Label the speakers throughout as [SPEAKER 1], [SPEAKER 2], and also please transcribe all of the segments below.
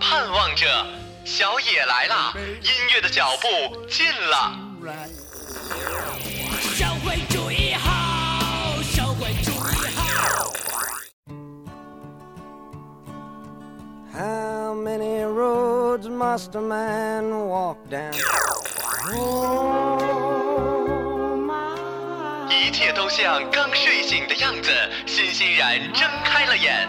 [SPEAKER 1] 盼望着，小野来了，音乐的脚步近了。
[SPEAKER 2] 社会主义好，社会主义好。
[SPEAKER 3] How many roads must a man walk down? Oh.
[SPEAKER 1] 一切都像刚睡醒的样子，欣欣然睁开了眼，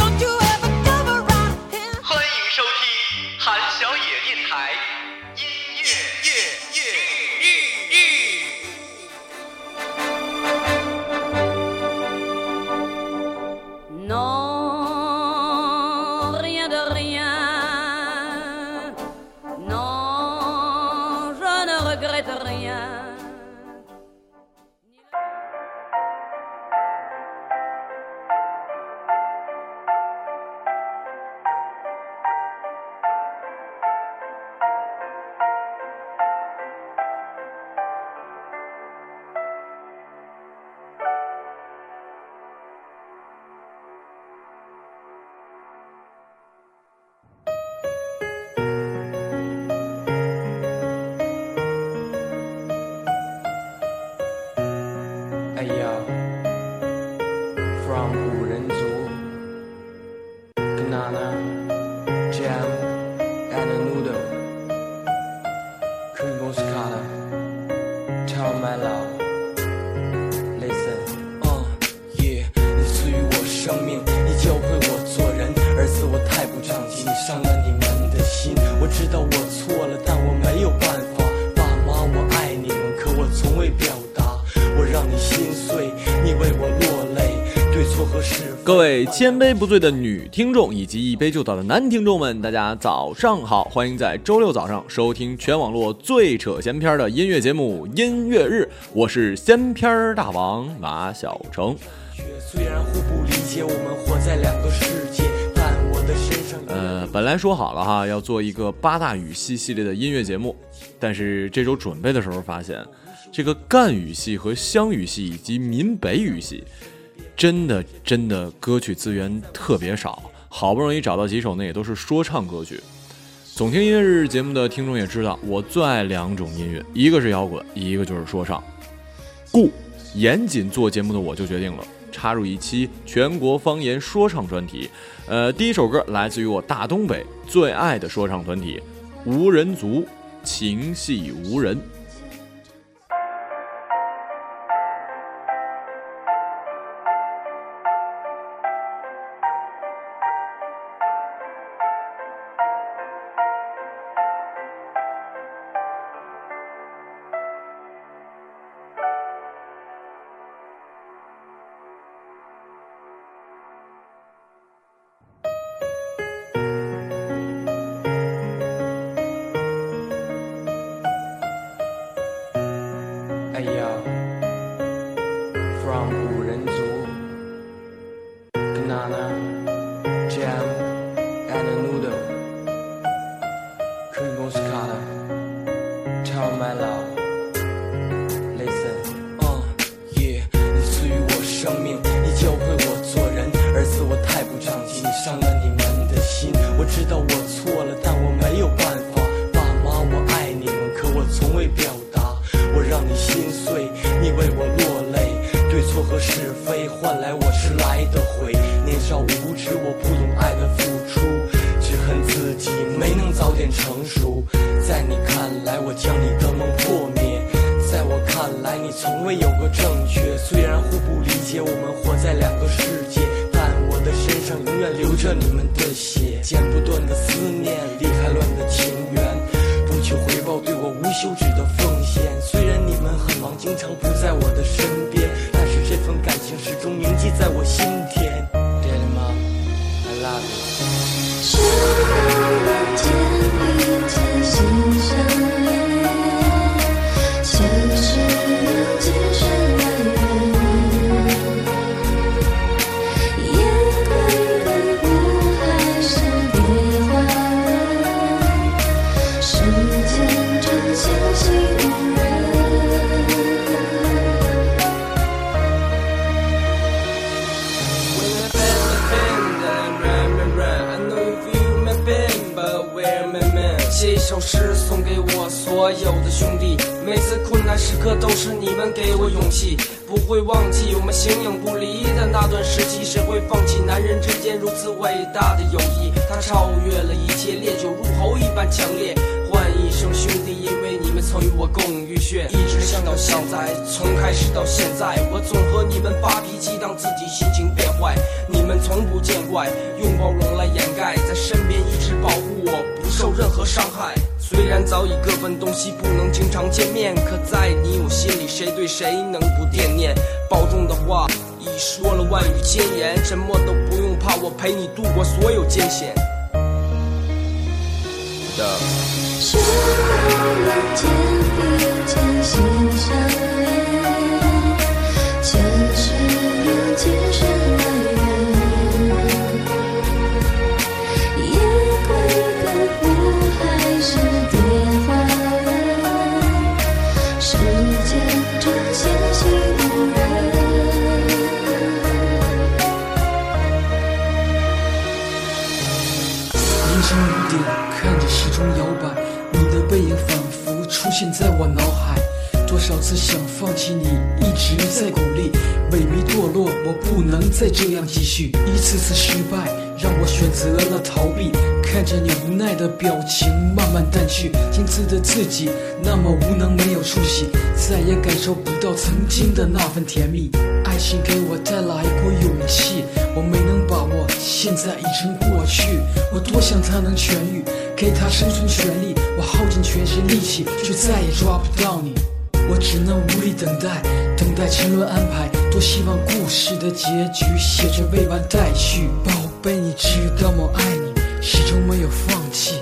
[SPEAKER 4] Regrette rien.
[SPEAKER 5] 千杯不醉的女听众以及一杯就倒的男听众们，大家早上好！欢迎在周六早上收听全网络最扯闲篇的音乐节目《音乐日》，我是闲篇大王马小成。呃，本来说好了哈，要做一个八大语系系列的音乐节目，但是这周准备的时候发现，这个赣语系和湘语系以及闽北语系，真的真的歌曲资源特别少，好不容易找到几首呢，也都是说唱歌曲。总听音乐日节目的听众也知道，我最爱两种音乐，一个是摇滚，一个就是说唱。故严谨做节目的我就决定了插入一期全国方言说唱专题。呃，第一首歌来自于我大东北最爱的说唱团体无人族，情系无人。
[SPEAKER 6] 在我心田。
[SPEAKER 7] 所有的兄弟，每次困难时刻都是你们给我勇气，不会忘记我们形影不离的那段时期。谁会放弃男人之间如此伟大的友谊？它超越了一切，烈酒入喉一般强烈。唤一声兄弟，因为你们曾与我共浴血，一直想到现在，从开始到现在，我总和你们发脾气，当自己心情变坏。你们从不见怪，用包容来掩盖，在身边一直保护我，不受任何伤害。虽然早已各奔东西，不能经常见面，可在你我心里，谁对谁能不惦念？保重的话已说了万语千言，什么都不用怕，我陪你度过所有艰险。
[SPEAKER 8] 说了天地间心相连，
[SPEAKER 7] 在我脑海。多少次想放弃你，一直在鼓励，萎靡堕落，我不能再这样继续。一次次失败，让我选择了逃避。看着你无奈的表情慢慢淡去，今次的自己那么无能，没有出息，再也感受不到曾经的那份甜蜜。爱情给我带来过勇气，我没能把握，现在已成过去。我多想它能痊愈，给它生存权利。我耗尽全身力气，却再也抓不到你。我只能无力等待，等待沉沦安排。多希望故事的结局写着未完待续。宝贝，你知道我爱你，始终没有放弃，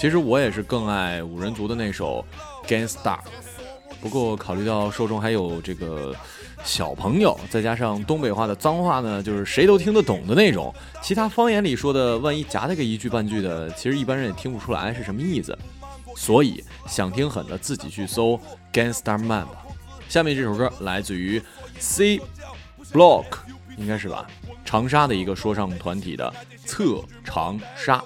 [SPEAKER 5] 其实我也是更爱五人族的那首《Gangsta》，不过考虑到受众还有这个小朋友，再加上东北话的脏话呢，就是谁都听得懂的那种，其他方言里说的，万一夹带个一句半句的，其实一般人也听不出来是什么意思。所以想听狠的自己去搜 Gangsta Man 吧。下面这首歌来自于 C Block，应该是吧？长沙的一个说唱团体的《侧长沙》。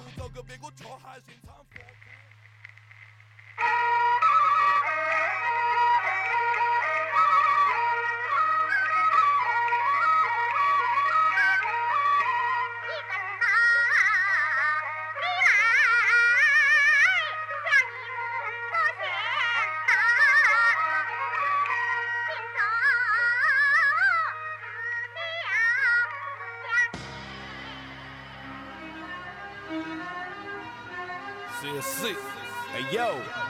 [SPEAKER 2] 哎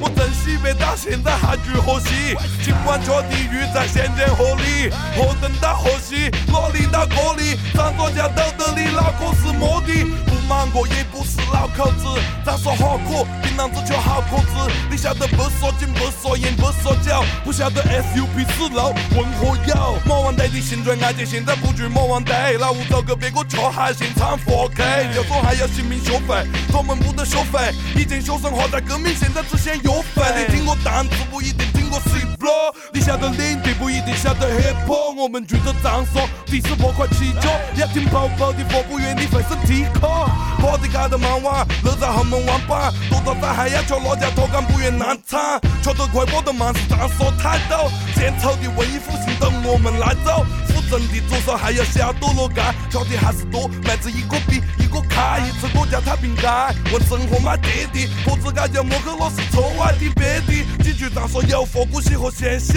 [SPEAKER 9] 我
[SPEAKER 2] 真西北到现在还住河西，尽管吃地鱼在先天河里，河东到河西，哪里到哪里，张专家都的你脑壳是摩的，不忙过也不。口子，咋说好渴，槟榔子就好口子，你晓得不说紧不说严不说教，不晓得 SUP 死路问何有？魔王队的新追爱姐现在不惧魔王队，老吴找个别个却还现场 4K，就说还要性命消费，他们不得学费，以前学生活在革命，现在只限药费。你听我单词不一定听过 C flow，你晓得领地不一定晓得 hip hop。我们住着长沙，第四破快起脚，要听跑跑的佛不愿你费身体壳。跑的开的慢晚，乐在后门弯板，多少仔还要求落家脱杆不愿难产，确实快跑得慢是长沙态度，献丑的文艺复兴等我们来走。扶正的左手还要小多罗干，缺的还是多，妹子一个比一个开，一次国家太平间，问生活买爹的，婆子改叫摩克罗是臭外的别的，几句张说有佛鼓戏和显秀，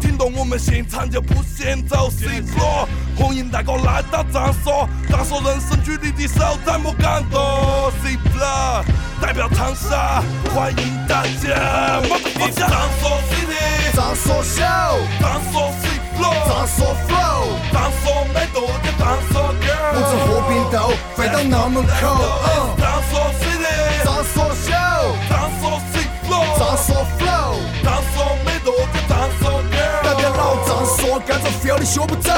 [SPEAKER 2] 听懂我们现场就不嫌走 C floor，红缨大哥来到张所，张所人生举你的手再莫感动 C floor，代表长沙，欢迎大家，我是张所 City，
[SPEAKER 9] 张所秀，
[SPEAKER 2] 张所 C floor，
[SPEAKER 9] 张所 flow，
[SPEAKER 2] 张所美多的张所 girl，
[SPEAKER 9] 不知和平豆飞到南门口。嗯。
[SPEAKER 2] 张
[SPEAKER 9] 老张所，干着 feel 你学不走。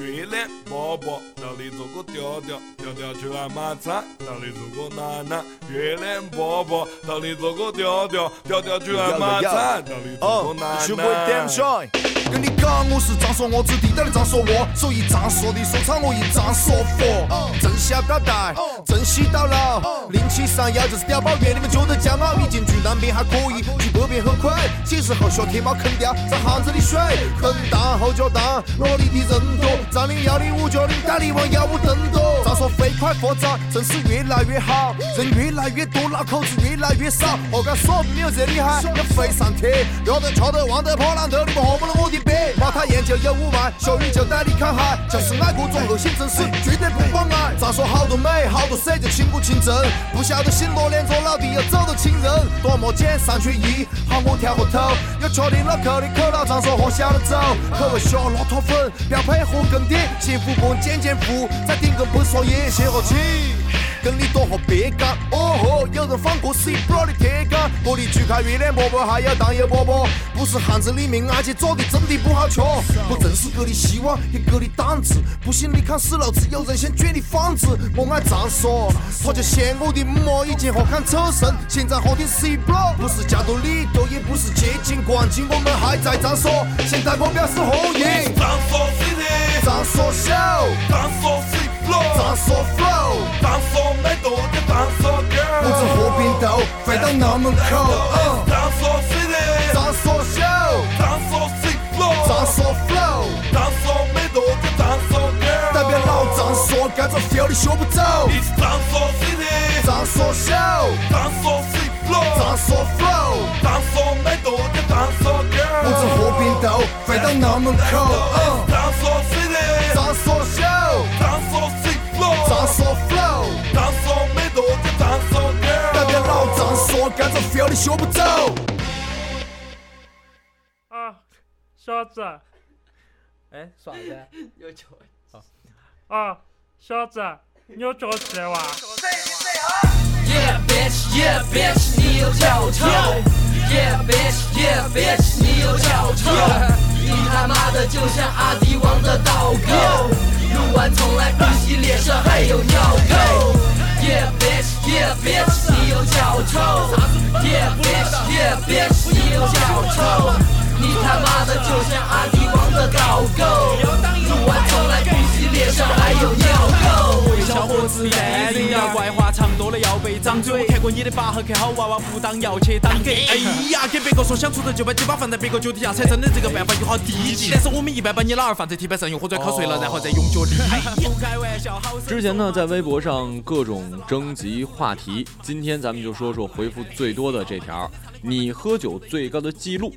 [SPEAKER 2] 月亮伯伯，到底做个调调，调调去爱买菜，到底做个奶奶。月亮伯伯，到底做个调调，调调去爱买菜，到底做个奶奶。
[SPEAKER 9] 我是张说，我指地道的张说我，所以张说的说唱我一张说佛。正向表达，正西到老，零七三幺就是碉堡院，你们觉得骄傲？已经去南边还可以，去北边很快。小时候学天猫坑掉在巷子里水，坑大后脚大，萝莉的人多，张领幺零五九零带你往幺五登多。张说飞快发展，城市越来越好，人越来越多，老口子越来越少。我敢说没有这厉害，要飞上天，要得瞧得望得破浪头，你们喝不了我的杯。马塔研究有五万，小雨就带你看海，就是爱各种恶性城市，绝对不妨碍。张说好多美，好多色就清不清真，不晓得醒罗连做老弟要走到亲人，多么简三缺一，喊我跳过头，有确定脑壳的口号，张说喝小了走，口味小骆驼粉，标配合更点，幸福不减减负，再顶个不说也歇和气。跟你多喝别干。哦吼，有人放过 C bro 的铁杆，我的去看月亮伯伯，还要当油伯伯，不是汉子里面而且做的真的不好吃。我正是哥的希望，也哥的胆子。不信你看死老子，有人先卷你房子。我爱张说，他就嫌我的母以前好看丑身，现在好听 C bro，不是加多利多，也不是接近冠军，我们还在张说，现在目标是合赢。
[SPEAKER 2] 张所 City，
[SPEAKER 9] 张所秀，
[SPEAKER 2] 张所 C flow，
[SPEAKER 9] 张所 flow。
[SPEAKER 2] 张所美多的张所 girl，
[SPEAKER 9] 不知和平豆飞到那门口。嗯
[SPEAKER 2] 张所 City，
[SPEAKER 9] 张所秀，
[SPEAKER 2] 张所 C flow，
[SPEAKER 9] 张所 flow，
[SPEAKER 2] 张所美多的张所 girl，
[SPEAKER 9] 代表老张所，干着 feel 你学不走。
[SPEAKER 2] 你是张所 City，
[SPEAKER 9] 张所秀，
[SPEAKER 2] 张所 C flow，
[SPEAKER 9] 张所 flow，
[SPEAKER 2] 张所美多的张所
[SPEAKER 9] 不知
[SPEAKER 2] girl，
[SPEAKER 9] 和平豆飞味道那么口。嗯
[SPEAKER 2] 张所 city，
[SPEAKER 9] 所
[SPEAKER 2] flow，
[SPEAKER 9] 张所
[SPEAKER 2] 美多的张所 girl，
[SPEAKER 9] 代表老张说，干着 feel 你学不走。
[SPEAKER 10] 啊，小子，
[SPEAKER 6] 哎，耍子？有球。
[SPEAKER 10] 啊，小子，你有着急哇
[SPEAKER 6] ？Yeah bitch, yeah bitch，你有脚臭。Yeah bitch, yeah bitch，你有脚臭。你他妈的就像阿迪王的导购，录完从来不洗，脸上还有尿垢。Yeah bitch, yeah bitch，你有脚臭。Yeah bitch, yeah bitch，你有脚臭。你他妈的就像阿迪王的导购，录完从来脸上还有尿垢。
[SPEAKER 11] 小伙子淡定呀，怪话唱多了要被掌嘴。看过你的八号，看好娃娃不当要去当给。哎呀，跟别个说想出头就把鸡巴放在别个脚底下踩，真的这个办法有好低级。但是我们一般把你老二放在铁板上，用火砖烤碎了，然后再用脚力。不开玩笑，好
[SPEAKER 5] 之前呢，在微博上各种征集话题，今天咱们就说说回复最多的这条：你喝酒最高的记录。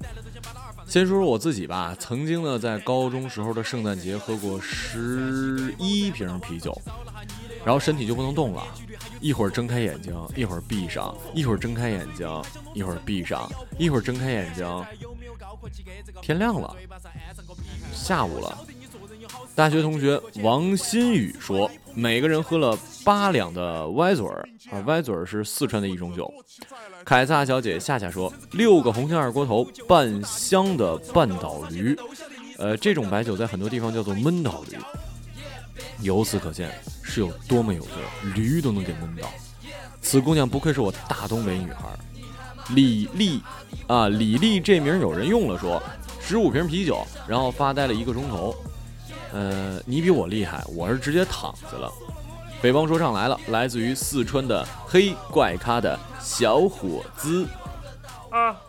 [SPEAKER 5] 先说说我自己吧，曾经呢，在高中时候的圣诞节喝过十一瓶啤酒，然后身体就不能动了，一会儿睁开眼睛，一会儿闭上，一会儿睁开眼睛，一会儿闭上，一会儿睁开眼睛，天亮了，下午了。大学同学王新宇说，每个人喝了八两的歪嘴儿啊，歪嘴儿是四川的一种酒。凯撒小姐夏夏说，六个红星二锅头，半箱的半岛驴，呃，这种白酒在很多地方叫做闷倒驴。由此可见是有多么有劲儿，驴都能给闷倒。此姑娘不愧是我大东北女孩儿。李丽啊，李丽这名有人用了说，十五瓶啤酒，然后发呆了一个钟头。呃，你比我厉害，我是直接躺下了。北方说唱来了，来自于四川的黑怪咖的小伙子。
[SPEAKER 10] 啊，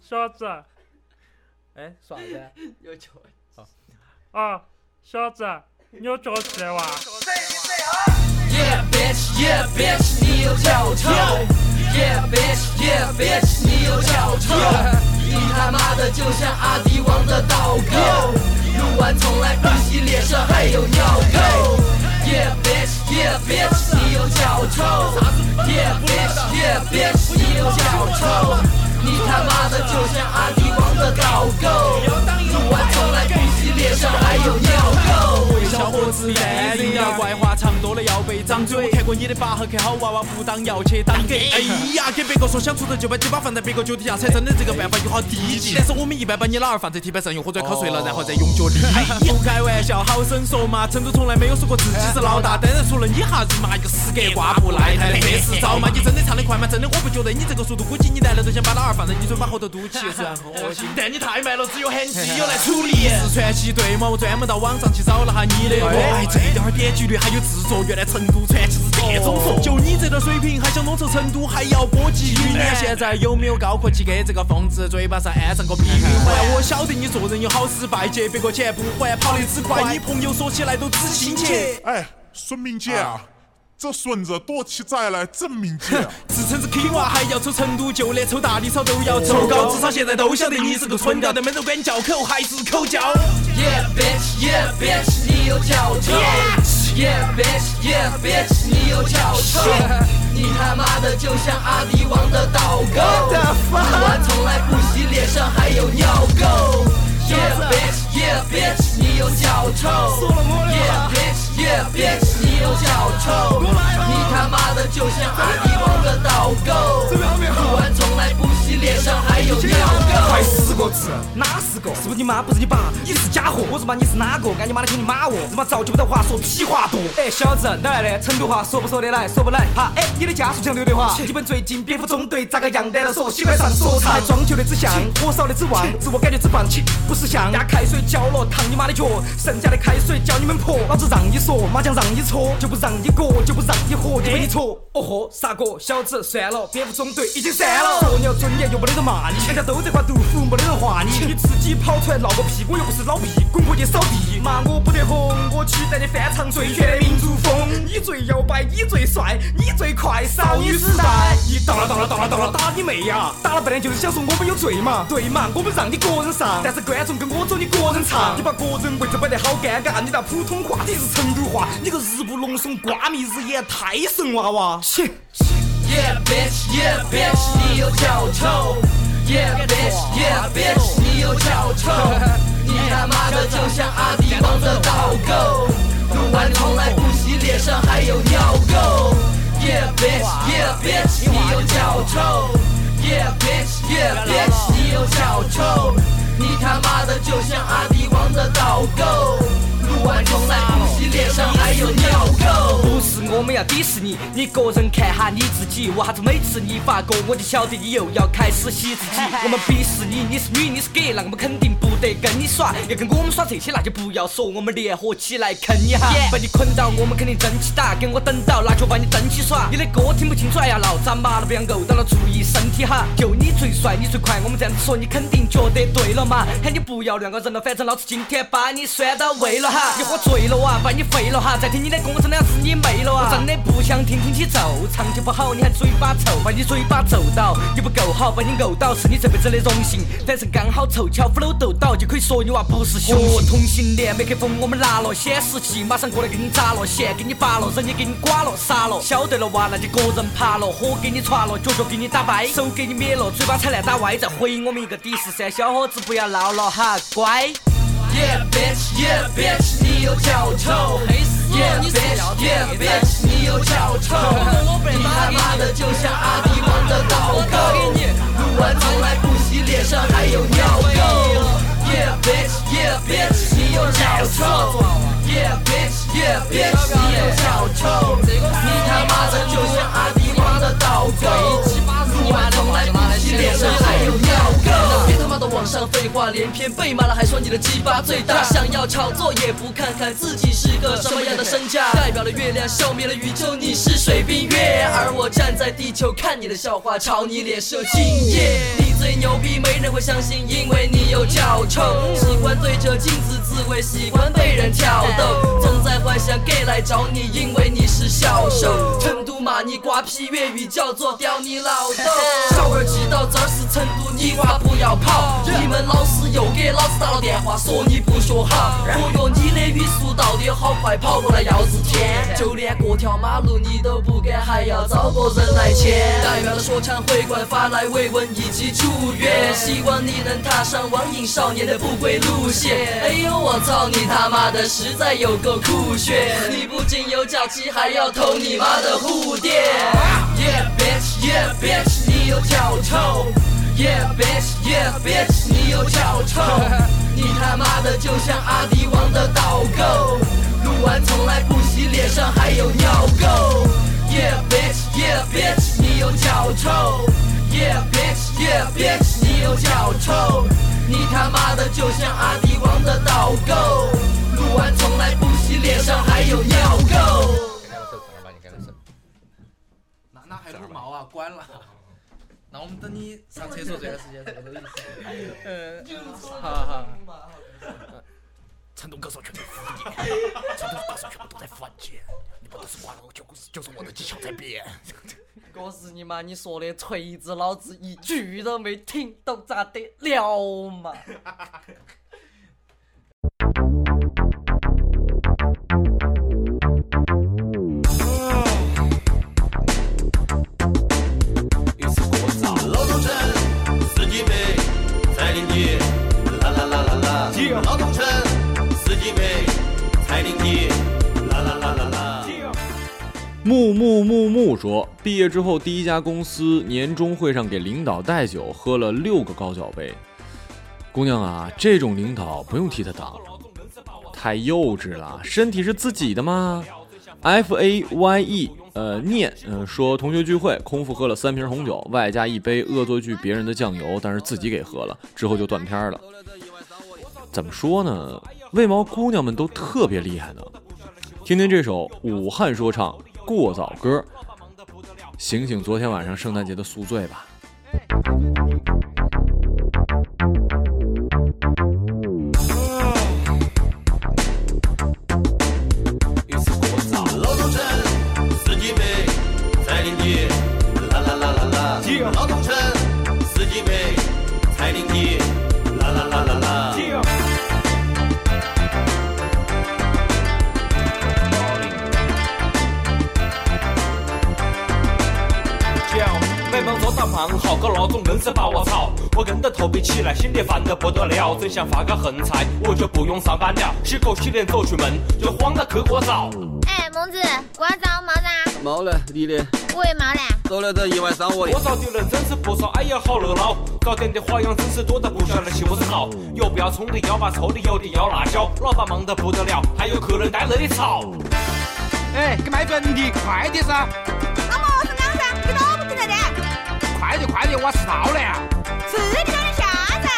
[SPEAKER 10] 小子，
[SPEAKER 6] 哎，耍子？有球。
[SPEAKER 10] 啊，小子，你有着急哇？
[SPEAKER 6] Yeah bitch, yeah bitch，你有脚臭。Yeah bitch, yeah bitch，你有脚臭。你他妈的就像阿迪王的导购，录完从来不洗，脸上还有尿垢。Yeah bitch, yeah bitch，你有脚臭。Yeah bitch, yeah bitch，你有脚臭。你他妈的就像阿迪王的导购，录完从来不洗，脸上还有尿垢。
[SPEAKER 11] 小伙子淡定呀，怪话唱多了要被掌嘴。我看过你的拔河，看好娃娃不当要去当给。哎呀，给别个说想出头就把鸡巴放在别个脚底下踩，真的这个办法有好低级。但是我们一般把你老二放在铁板上，用火砖烤碎了，然后再用脚踢。不开玩笑，好生说嘛，成都从来没有说过自己是老大，当然除了你哈子嘛，一个死格挂不赖台的黑市招嘛，你真的唱得快吗？真的我不觉得你这个速度，估计你来了都想把老二放在你嘴巴后头堵起，虽然很恶心，但你太慢了，只有喊基友来处理。四川七对嘛，我专门到网上去找了下你的歌，哎，这点儿点击率还有制作，原来成都传奇是这种说。就你这点水平，还想弄成成都，还要波及云南？现在有没有高科技给这个疯子嘴巴上安上个避孕环？我晓得你做人有好失败，借别个钱不还，跑得只快，你朋友说起来都只亲切。
[SPEAKER 12] 哎，孙明姐啊，这孙子多起崽来真明姐啊。
[SPEAKER 11] 自称是 king 娃，还要抽成都，就连抽大理草都要抽高，至少现在都晓得你是个蠢屌，但没人管你叫口，还是口叫。
[SPEAKER 6] Yeah bitch, yeah bitch，你有脚臭。Yeah bitch, yeah bitch，你有脚臭。你他妈的就像阿迪王的导购，录完从来不洗，脸上还有尿垢。Yeah bitch, yeah bitch，你有脚臭。Yeah bitch, yeah bitch，你有脚臭。你他妈的就像阿迪王的导购，录完从来不洗，脸上还有尿垢。
[SPEAKER 13] 个字，哪四个？是不是你妈？不是你爸？你是假货！我日妈，你是哪个？干你妈的，听你妈哦！日妈早就不得话说，屁话多。哎，小子，哪来的？成都话说不说得来？说不来。哈，哎，你的家属像刘德华。你们最近蝙蝠中队咋个样？难道说喜欢上说唱？装修的只像，火烧的只旺，自我感觉只放弃，不识相。压开水浇了，烫你妈的脚，剩下的开水浇你们婆。老子让你说，麻将让你搓，就不让你过，就不让你喝，就被你戳。哦豁，傻哥？小子，算了，蝙蝠中队已经散了。说你要尊严，又没得人骂你，全家都在刮毒妇，没得人你，你自己跑出来闹个屁，我又不是老屁，滚过去扫地。骂我不得红，我期待你翻唱最炫民族风。你最摇摆，你最帅，你最快，少女时代。你到了到了到了到了，打你妹呀！打了半天就是想说我们有罪嘛？对嘛？我们让你个人上，但是观众跟我走，你个人唱。你把个人位置摆得好尴尬，你那普通话你是成都话，你个日不隆怂、瓜米日眼太神娃娃。切
[SPEAKER 6] ！Yeah bitch, yeah bitch，你有脚臭。Yeah bitch, yeah bitch，你有脚臭。你他妈的就像阿迪王的导购，录完从来不洗，脸上还有尿垢。Yeah bitch, yeah bitch，你有脚臭。Yeah bitch, yeah bitch，你有脚臭。你他妈的就像阿迪王的导购，录完从来不洗，脸上还有尿垢。
[SPEAKER 13] 不是我们要鄙视你，你个人看下你自己，为啥子每次你发歌我就晓得你又要开始洗自己？我们鄙视你，你是女，你是 gay，那我们肯定不得跟你耍。要跟我们耍这些，那就不要说，我们联合起来坑你哈。把你捆到，我们肯定争起打，给我等到，那就把你争起耍。你的歌听不清楚，哎呀，老张麻了，不要怄到了，注意身体哈。就你最帅，你最快，我们这样子说，你肯定觉得对了嘛？喊你不要乱个人了，反正老子今天把你拴到位了哈。你喝醉了哇，把你废了哈。再听你的歌，我真的要是你妹了啊！真的不想听，听起奏，唱就不好，你还嘴巴臭，把你嘴巴揍到，你不够好，把你怄到，是你这辈子的荣幸。但是刚好凑巧 flow 斗倒，就可以说你娃不是雄性。同性恋麦克风我们拿了，显示器马上过来给你砸了，线给你拔了，人也给你剐了，杀了。晓得了哇，那就个人爬了，火给你传了，脚脚给你打掰，手给你灭了，嘴巴踩烂打歪，再回我们一个底十三，小伙子不要闹了哈，乖。
[SPEAKER 6] Yeah bitch, yeah bitch，你有脚臭。Yeah bitch, yeah bitch，你有脚臭。你他妈的就像阿迪王的导购，录完从来不洗，脸上还有尿垢。Yeah bitch, yeah bitch，你有脚臭。Yeah bitch, yeah bitch，你有脚臭。你他妈的就像阿迪王的导购，录完从来不洗，脸上还有尿垢。别他妈的网上废话连篇，被骂了还说你的鸡巴最大，想要炒作也不看看自己是个什么样的身价。代表了月亮，消灭了宇宙，你是水冰月，而我站在地球看你的笑话，朝你脸射精液。你最牛逼，没人会相信，因为你有脚臭。喜欢对着镜子自慰，喜欢被人挑逗，总在幻想 gay 来找你，因为你是小受。成都骂你瓜皮，粤语叫做屌你老豆。小儿记到这儿是成都，你娃不要跑。你们老师又给老子打了电话，说你不学好。我哟，你的语速到底好快，跑过来要是天。就连过条马路你都不敢，还要找个人来牵。代表了说唱会馆发来慰问以及祝愿，希望你能踏上网瘾少年的不归路线。哎呦我操，你他妈的实在有够酷炫！你不仅有假期，还要偷你妈的蝴蝶。Yeah bitch, yeah bitch，你有脚臭。Yeah bitch, yeah bitch，你有脚臭。你他妈的就像阿迪王的导购，录完从来不洗，脸上还有尿垢。Yeah bitch, yeah bitch，你有脚臭。Yeah bitch, yeah bitch，你有脚臭。你他妈的就像阿迪王的导购，录完从来不洗，脸上还有尿垢。
[SPEAKER 14] 那那还不毛啊？关了。那我们等你上厕所这段时间，这个都意思。
[SPEAKER 13] 嗯，
[SPEAKER 14] 好好。
[SPEAKER 15] 成都歌手全部服你，成都歌手全部都在福建，你不都是挂了，就是就是我的技巧在变。
[SPEAKER 13] 我是你妈，你说的锤子，老子一句都没听懂，咋得了嘛？
[SPEAKER 5] 毕业之后第一家公司年终会上给领导带酒，喝了六个高脚杯。姑娘啊，这种领导不用替他挡，太幼稚了。身体是自己的吗？F A Y E，呃，念，呃，说同学聚会，空腹喝了三瓶红酒，外加一杯恶作剧别人的酱油，但是自己给喝了，之后就断片了。怎么说呢？为毛姑娘们都特别厉害呢？听听这首武汉说唱《过早歌》，醒醒昨天晚上圣诞节的宿醉吧。
[SPEAKER 16] 搞那种硬是把我操。我硬得头皮起来，心里烦得不得了，真想发个横财，我就不用上班了，洗口洗脸走出门，就慌得去过早。
[SPEAKER 17] 哎，孟子，瓜子毛子，
[SPEAKER 18] 毛了，你的
[SPEAKER 17] 我也毛了。
[SPEAKER 18] 走了这一晚上我的
[SPEAKER 16] 多。少的人真是不少，哎呀好热闹，搞点的花样真是多得不晓得起屋子好，有不要葱的，要把臭的，有的要辣椒，老板忙得不得了，还有客人在那里吵。
[SPEAKER 19] 哎，给卖粉的，快点噻！快点快点，我迟到了呀！
[SPEAKER 17] 吃的叫你下噻。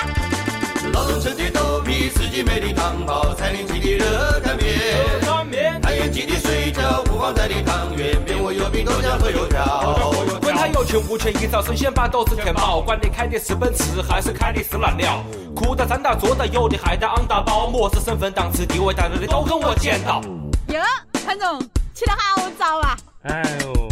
[SPEAKER 20] 劳动城的豆皮，四季美的汤包，彩铃记的热干面，太原记的水饺，五芳斋的汤圆，面我有饼豆浆和油条。
[SPEAKER 16] 管他有钱无钱，一早生鲜把肚子填饱。管你开的是奔驰还是开的是蓝鸟，哭的、站到坐的，有的还带昂大包，么子身份、档次、地位在这里都跟我捡到。
[SPEAKER 21] 哟，潘总，起得好早啊！
[SPEAKER 10] 哎呦，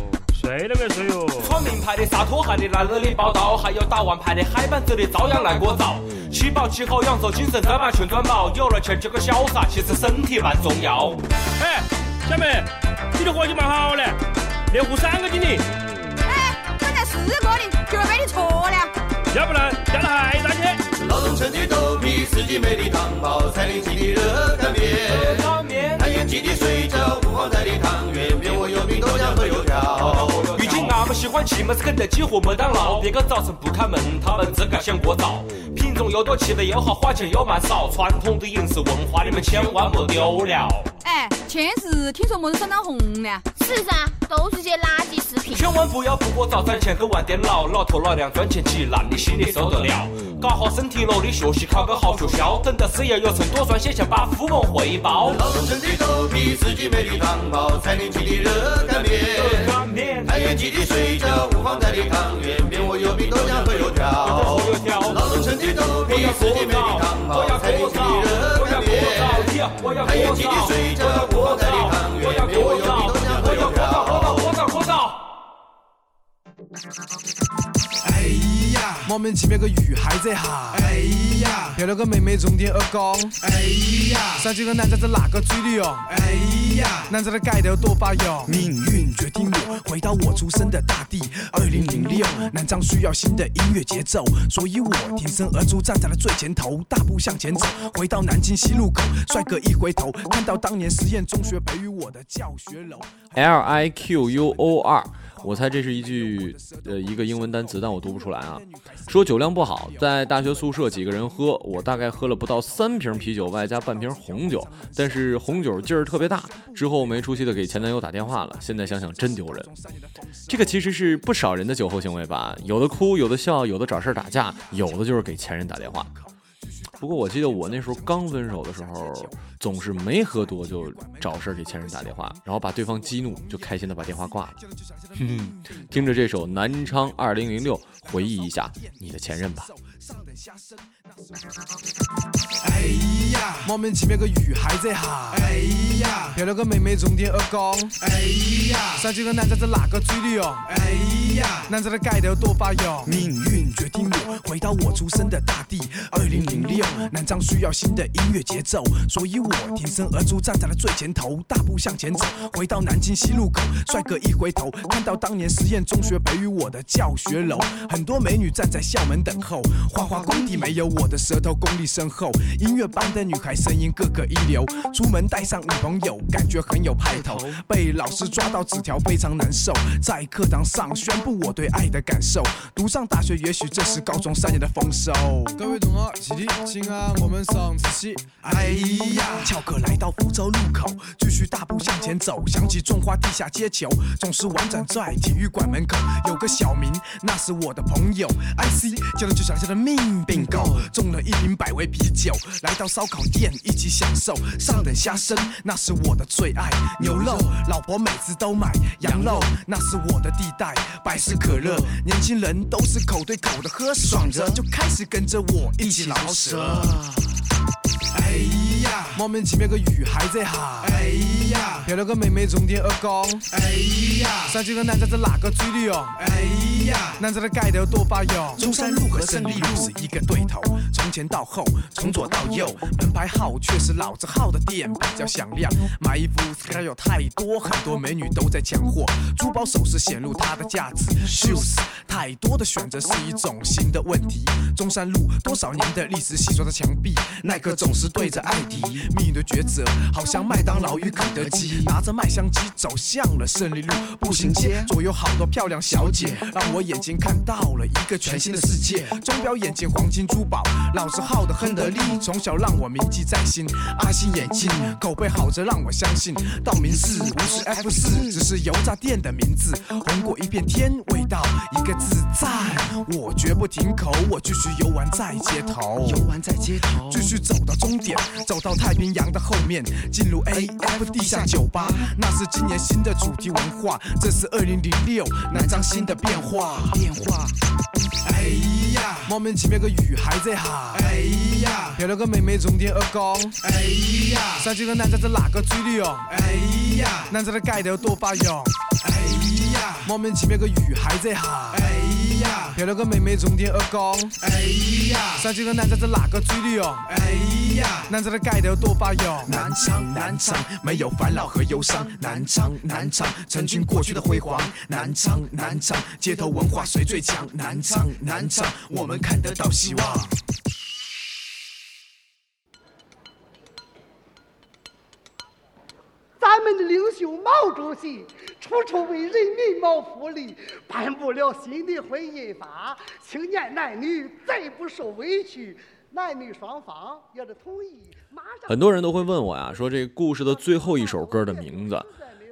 [SPEAKER 10] 睡都没睡哟。
[SPEAKER 16] 穿名牌的、洒脱鞋的来这里报道，还有打完牌的、嗨板子的照样来过早。吃饱吃好，养足精神，再把钱赚饱。有了钱就个潇洒，其实身体蛮重要。
[SPEAKER 10] 哎，小妹，你的伙计蛮好嘞，连壶三个经理，
[SPEAKER 21] 哎，刚才四个的，今儿被你错了。
[SPEAKER 10] 要不然加了还大去。
[SPEAKER 20] 劳动城的豆皮，四季美的汤包，彩铃记的热干面，太原记的水饺，五芳斋的汤圆，面我有饼豆浆和油条。
[SPEAKER 16] 喜欢吃么子肯德基和麦当劳，别个早晨不开门，他们只敢想过早。品种又多，吃的又好，花钱又蛮少，传统的饮食文化你们千万莫丢了。
[SPEAKER 21] 哎，前日听说么子酸当红了？
[SPEAKER 17] 是噻，都是些垃圾食品。
[SPEAKER 16] 千万不要不过早攒钱去玩电脑，老头老娘赚钱急，那你心里受得了？搞好身体，努力学习，考个好学校，等到事业有成，多赚些钱把父母回报。
[SPEAKER 20] 劳动城的豆皮，四季美的汤包，餐厅记的热干面，太原记的水饺，五芳斋的汤圆，面我有饼豆浆和油条。劳动城的豆皮，四季美的汤包，彩铃记的热干面，太原记的水着，五芳斋的汤圆，面我有饼豆浆和油条。
[SPEAKER 22] 哎呀，莫名其妙个女孩子哈，哎呀，漂亮个妹妹重点耳光，哎呀，上几个男仔在哪个嘴里哟，哎呀，男仔的盖头多发哟，命运决定我回到我出生的大地。二零零六，南昌需要新的音乐节奏，所以我挺身而出，站在了最前头，大步向前走，回到南京西路口，帅哥一回头，看到当年实验中学培育我的教学楼。
[SPEAKER 5] L I Q U O R，我猜这是一句呃一个英文单词，但我读不出来啊。说酒量不好，在大学宿舍几个人喝，我大概喝了不到三瓶啤酒，外加半瓶红酒，但是红酒劲儿特别大。之后没出息的给前男友打电话了，现在想想真丢人。这个其实是不少人的酒后行为吧，有的哭，有的笑，有的找事儿打架，有的就是给前任打电话。不过我记得我那时候刚分手的时候，总是没喝多就找事儿给前任打电话，然后把对方激怒，就开心的把电话挂了。哼哼，听着这首《南昌二零零六》，回忆一下你的前任吧。
[SPEAKER 22] 哎呀，莫名其妙个雨还在下，哎呀，漂亮个妹妹从天而降，哎呀，上几个男仔在哪个嘴里哟，哎呀，男仔的盖头多发哟，命运决定我回到我出生的大地。二零零六，南昌需要新的音乐节奏，所以我挺身而出，站在了最前头，大步向前走，回到南京西路口，帅哥一回头，看到当年实验中学培育我的教学楼，很多美女站在校门等候，花花功底没有我的舌头功力深厚，音乐班的女孩声音个个一流，出门带上女朋友，感觉很有派头。被老师抓到纸条非常难受，在课堂上宣布我对爱的感受。读上大学，也许这是高中三年的丰收。各位同学，起立，请按我们上自习。哎呀，翘课来到福州路口，继续大步向前走，想起种花地下街球，总是玩转在体育馆门口，有个小明，那是我的朋友。IC 接了就想下的命，bingo，中了一瓶百威啤酒，来到烧烤店一起享受，上等虾生那是我的最爱，牛肉老婆每次都买，羊肉那是我的地带，百事可乐年轻人都是口对口的喝，爽着就开始跟着我一起饶舌。哎呀，莫名其妙个雨还在下，哎呀，漂亮个妹妹从天而降，哎呀，上几个男仔在哪个嘴里哦，哎呀，男仔的盖头多巴哟。中山路和胜利路是一个对头，从前到后，从左到右，门牌号却是老字号的店比较响亮，买衣服 style 有太多，很多美女都在抢货，珠宝首饰显露它的价值，shoes 太多的选择是一种新的问题。中山路多少年的历史洗刷着墙壁，耐克总是对着艾迪，命运的抉择好像麦当劳与肯德基，拿着麦香鸡走向了胜利路步行街，左右好多漂亮小姐，让我眼睛看到了一个全新的世界。钟表、眼镜、黄金珠宝，老字号的亨得利，从小让我铭记在心。阿信眼镜口碑好着让我相信，道明寺不是 F 四，只是油炸店的名字，红过一片天，味道一个字赞。我绝不停口，我继续游玩在街头，游玩在街头，继续走到终点，走到太平洋的后面，进入 AF 地下酒吧，那是今年新的主题文化，这是二零零六南昌新的变化，变化。哎呀，莫名其妙个雨还在哈，哎呀，漂亮个妹妹重点耳光，哎呀，上几个男仔在哪个嘴里哦，哎呀，男仔的盖头多发痒，哎呀，莫名其妙个雨还在哈，哎呀，漂亮个妹妹从天而降，哎呀，上几个男仔在哪个嘴里哦，哎呀，男仔的盖头多巴哟，南昌南昌没有烦恼和忧伤，南昌南昌曾经过去的辉煌，南昌南昌街头文化谁最强，南昌南昌我们看得到希望。
[SPEAKER 23] 我们的领袖毛主席处处为人民谋福利，颁布了新的婚姻法，青年男女再不受委屈，男女双方要是同意，马上
[SPEAKER 5] 很多人都会问我呀，说这故事的最后一首歌的名字，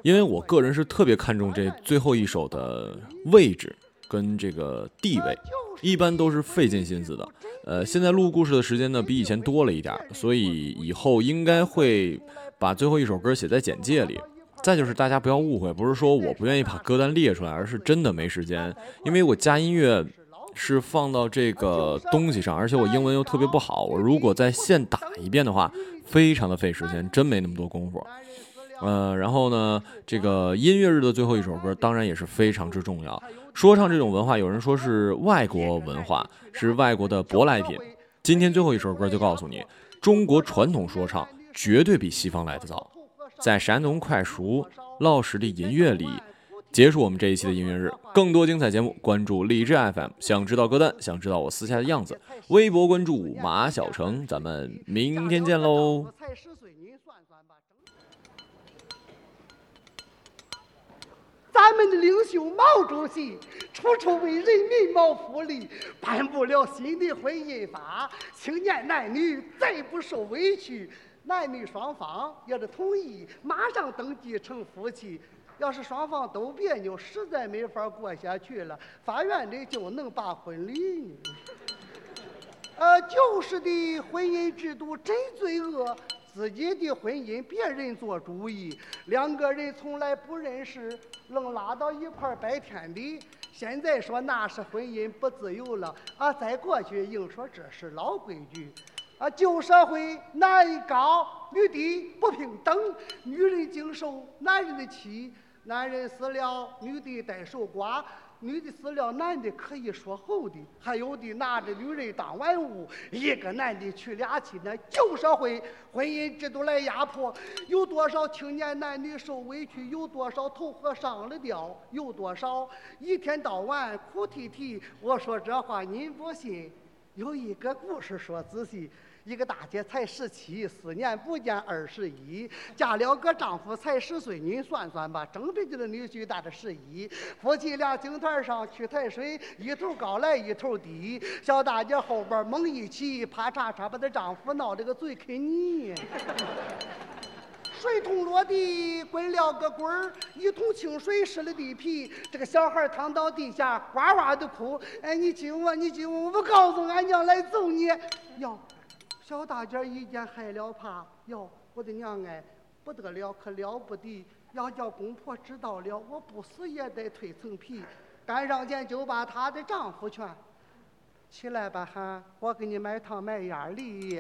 [SPEAKER 5] 因为我个人是特别看重这最后一首的位置跟这个地位，一般都是费尽心思的。呃，现在录故事的时间呢比以前多了一点，所以以后应该会把最后一首歌写在简介里。再就是大家不要误会，不是说我不愿意把歌单列出来，而是真的没时间，因为我加音乐是放到这个东西上，而且我英文又特别不好，我如果再现打一遍的话，非常的费时间，真没那么多功夫。呃，然后呢，这个音乐日的最后一首歌当然也是非常之重要。说唱这种文化，有人说是外国文化，是外国的舶来品。今天最后一首歌就告诉你，中国传统说唱绝对比西方来得早。在山东快熟老实的音乐里，结束我们这一期的音乐日。更多精彩节目，关注荔枝 FM。想知道歌单，想知道我私下的样子，微博关注马小成。咱们明天见喽。
[SPEAKER 23] 咱们的领袖毛主席处处为人民谋福利，颁布了新的婚姻法，青年男女再不受委屈，男女双方要是同意，马上登记成夫妻。要是双方都别扭，实在没法过下去了，法院里就能把婚离。呃，旧式的婚姻制度真罪恶，自己的婚姻别人做主意，两个人从来不认识，愣拉到一块儿拜天地。现在说那是婚姻不自由了，啊，再过去硬说这是老规矩。啊，旧社会男高女低不平等，女人经受男人的气，男人死了女的带守寡。女的死了，男的可以说后的，还有的拿着女人当玩物，一个男的娶俩妻。那旧社会婚姻制度来压迫，有多少青年男女受委屈？有多少头发上了吊？有多少一天到晚哭啼啼？我说这话您不信？有一个故事说仔细。一个大姐才十七，四年不见二十一，嫁了个丈夫才十岁，您算算吧，正比这个女婿大的十一。夫妻俩井台上去抬水，一头高来一头低，小大姐后边猛一起，啪嚓嚓把她丈夫闹得个嘴啃泥。水桶落地滚了个滚儿，一桶清水湿了地皮，这个小孩躺到地下哇哇的哭。哎，你亲我，你亲我，我告诉俺娘来揍你。娘。小大姐一见害了怕，哟，我的娘哎，不得了，可了不得！要叫公婆知道了，我不死也得蜕层皮。赶上前就把她的丈夫劝，起来吧哈，我给你买糖，买鸭梨。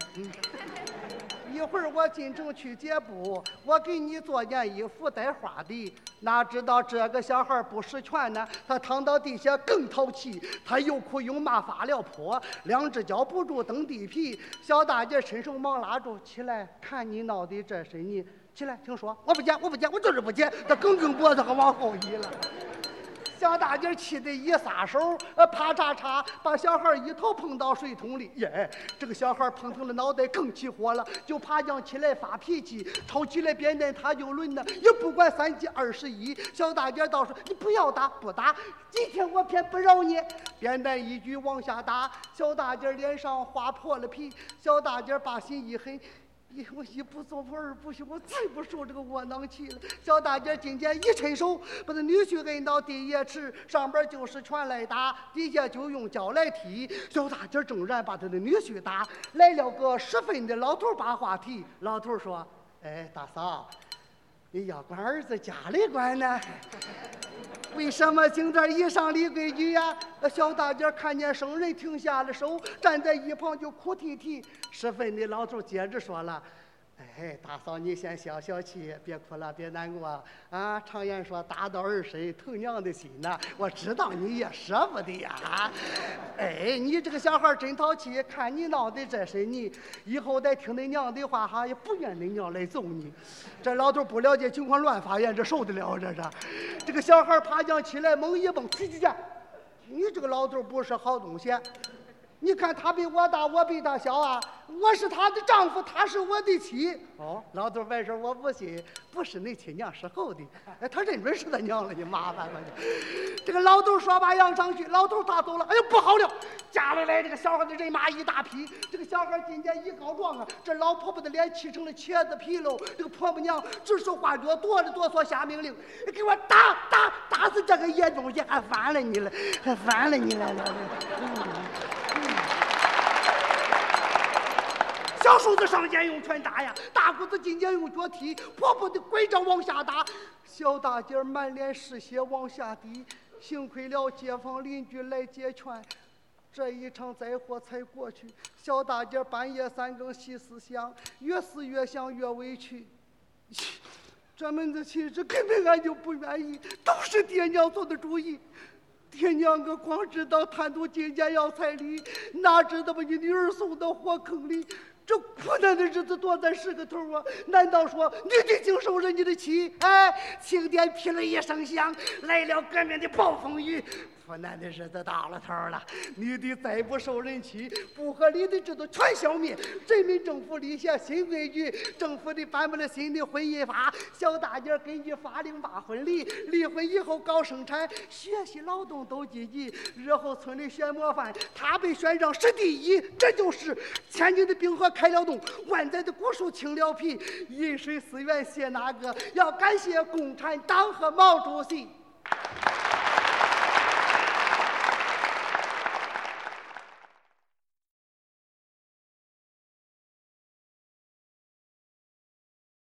[SPEAKER 23] 一会儿我进城去接布，我给你做件衣服带花的。哪知道这个小孩不识拳呢，他躺到地下更淘气，他又哭又骂发了泼，两只脚不住蹬地皮。小大姐伸手忙拉住，起来，看你闹的这身你。起来，听说，我不接，我不接，我就是不接。他梗梗脖子还往后移了。小大姐气得一撒手，呃，啪嚓嚓，把小孩一头碰到水桶里。耶，这个小孩碰疼了脑袋，更起火了，就爬将起来发脾气，抄起来扁担他就抡呢，也不管三七二十一。小大姐倒说：“你不要打，不打，今天我偏不饶你。”扁担一举往下打，小大姐脸上划破了皮。小大姐把心一狠。一我一不做我二不休，我再不受这个窝囊气了。小大姐今天一伸手，把她女婿摁到地下池，上边就是拳来打，底下就用脚来踢。小大姐正然把她的女婿打，来了个十分的老头把话题。老头说：“哎，大嫂，你要管儿子家里管呢？为什么今天一上立规矩呀？”小大姐看见生人停下了手，站在一旁就哭啼啼。十分的老头接着说了：“哎，大嫂，你先消消气，别哭了，别难过啊！常言说，打到儿身，疼娘的心呐。我知道你也舍不得呀。哎，你这个小孩真淘气，看你闹的这身你，以后再听恁娘的话哈，也不愿恁娘来揍你。这老头不了解情况，乱发言，这受得了这是？这个小孩爬将起来，猛一蹦，去去去！你这个老头不是好东西。你看他比我大，我比他小啊！我是他的丈夫，他是我的妻。哦，老头外甥，我不信，不是你亲娘是后的。哎，他认准是他娘了，你麻烦了你。这个老头说罢扬上去，老头他走了。哎呦，不好了！家里来这个小孩的人马一大批。这个小孩今天一告状啊，这老婆婆的脸气成了茄子皮喽。这个婆婆娘指手画脚，哆里哆嗦下命令：给我打打打死这个野东西，还烦了你了，还烦了你了。小叔子上前用拳打呀，大姑子今天用脚踢，婆婆的拐杖往下打，小大姐满脸是血往下滴。幸亏了街坊邻居来解劝，这一场灾祸才过去。小大姐半夜三更细思想，越思越想越委屈。这门子亲事根本俺就不愿意，都是爹娘做的主意。爹娘个光知道贪图金钱要彩礼，哪知道把你女儿送到火坑里。这苦难的日子多咱是个头啊！难道说你的经受着你的气？哎，清点劈了一声响，来了革命的暴风雨。苦难的日子到了头了，你的再不受人欺，不合理的制度全消灭。人民政府立下新规矩，政府的颁布了新的婚姻法，小大姐根据法令办婚礼，离婚以后搞生产，学习劳动都积极。日后村里选模范，他被选上是第一，这就是千斤的冰河开了洞，万载的古树清了皮。饮水思源谢哪个？要感谢共产党和毛主席。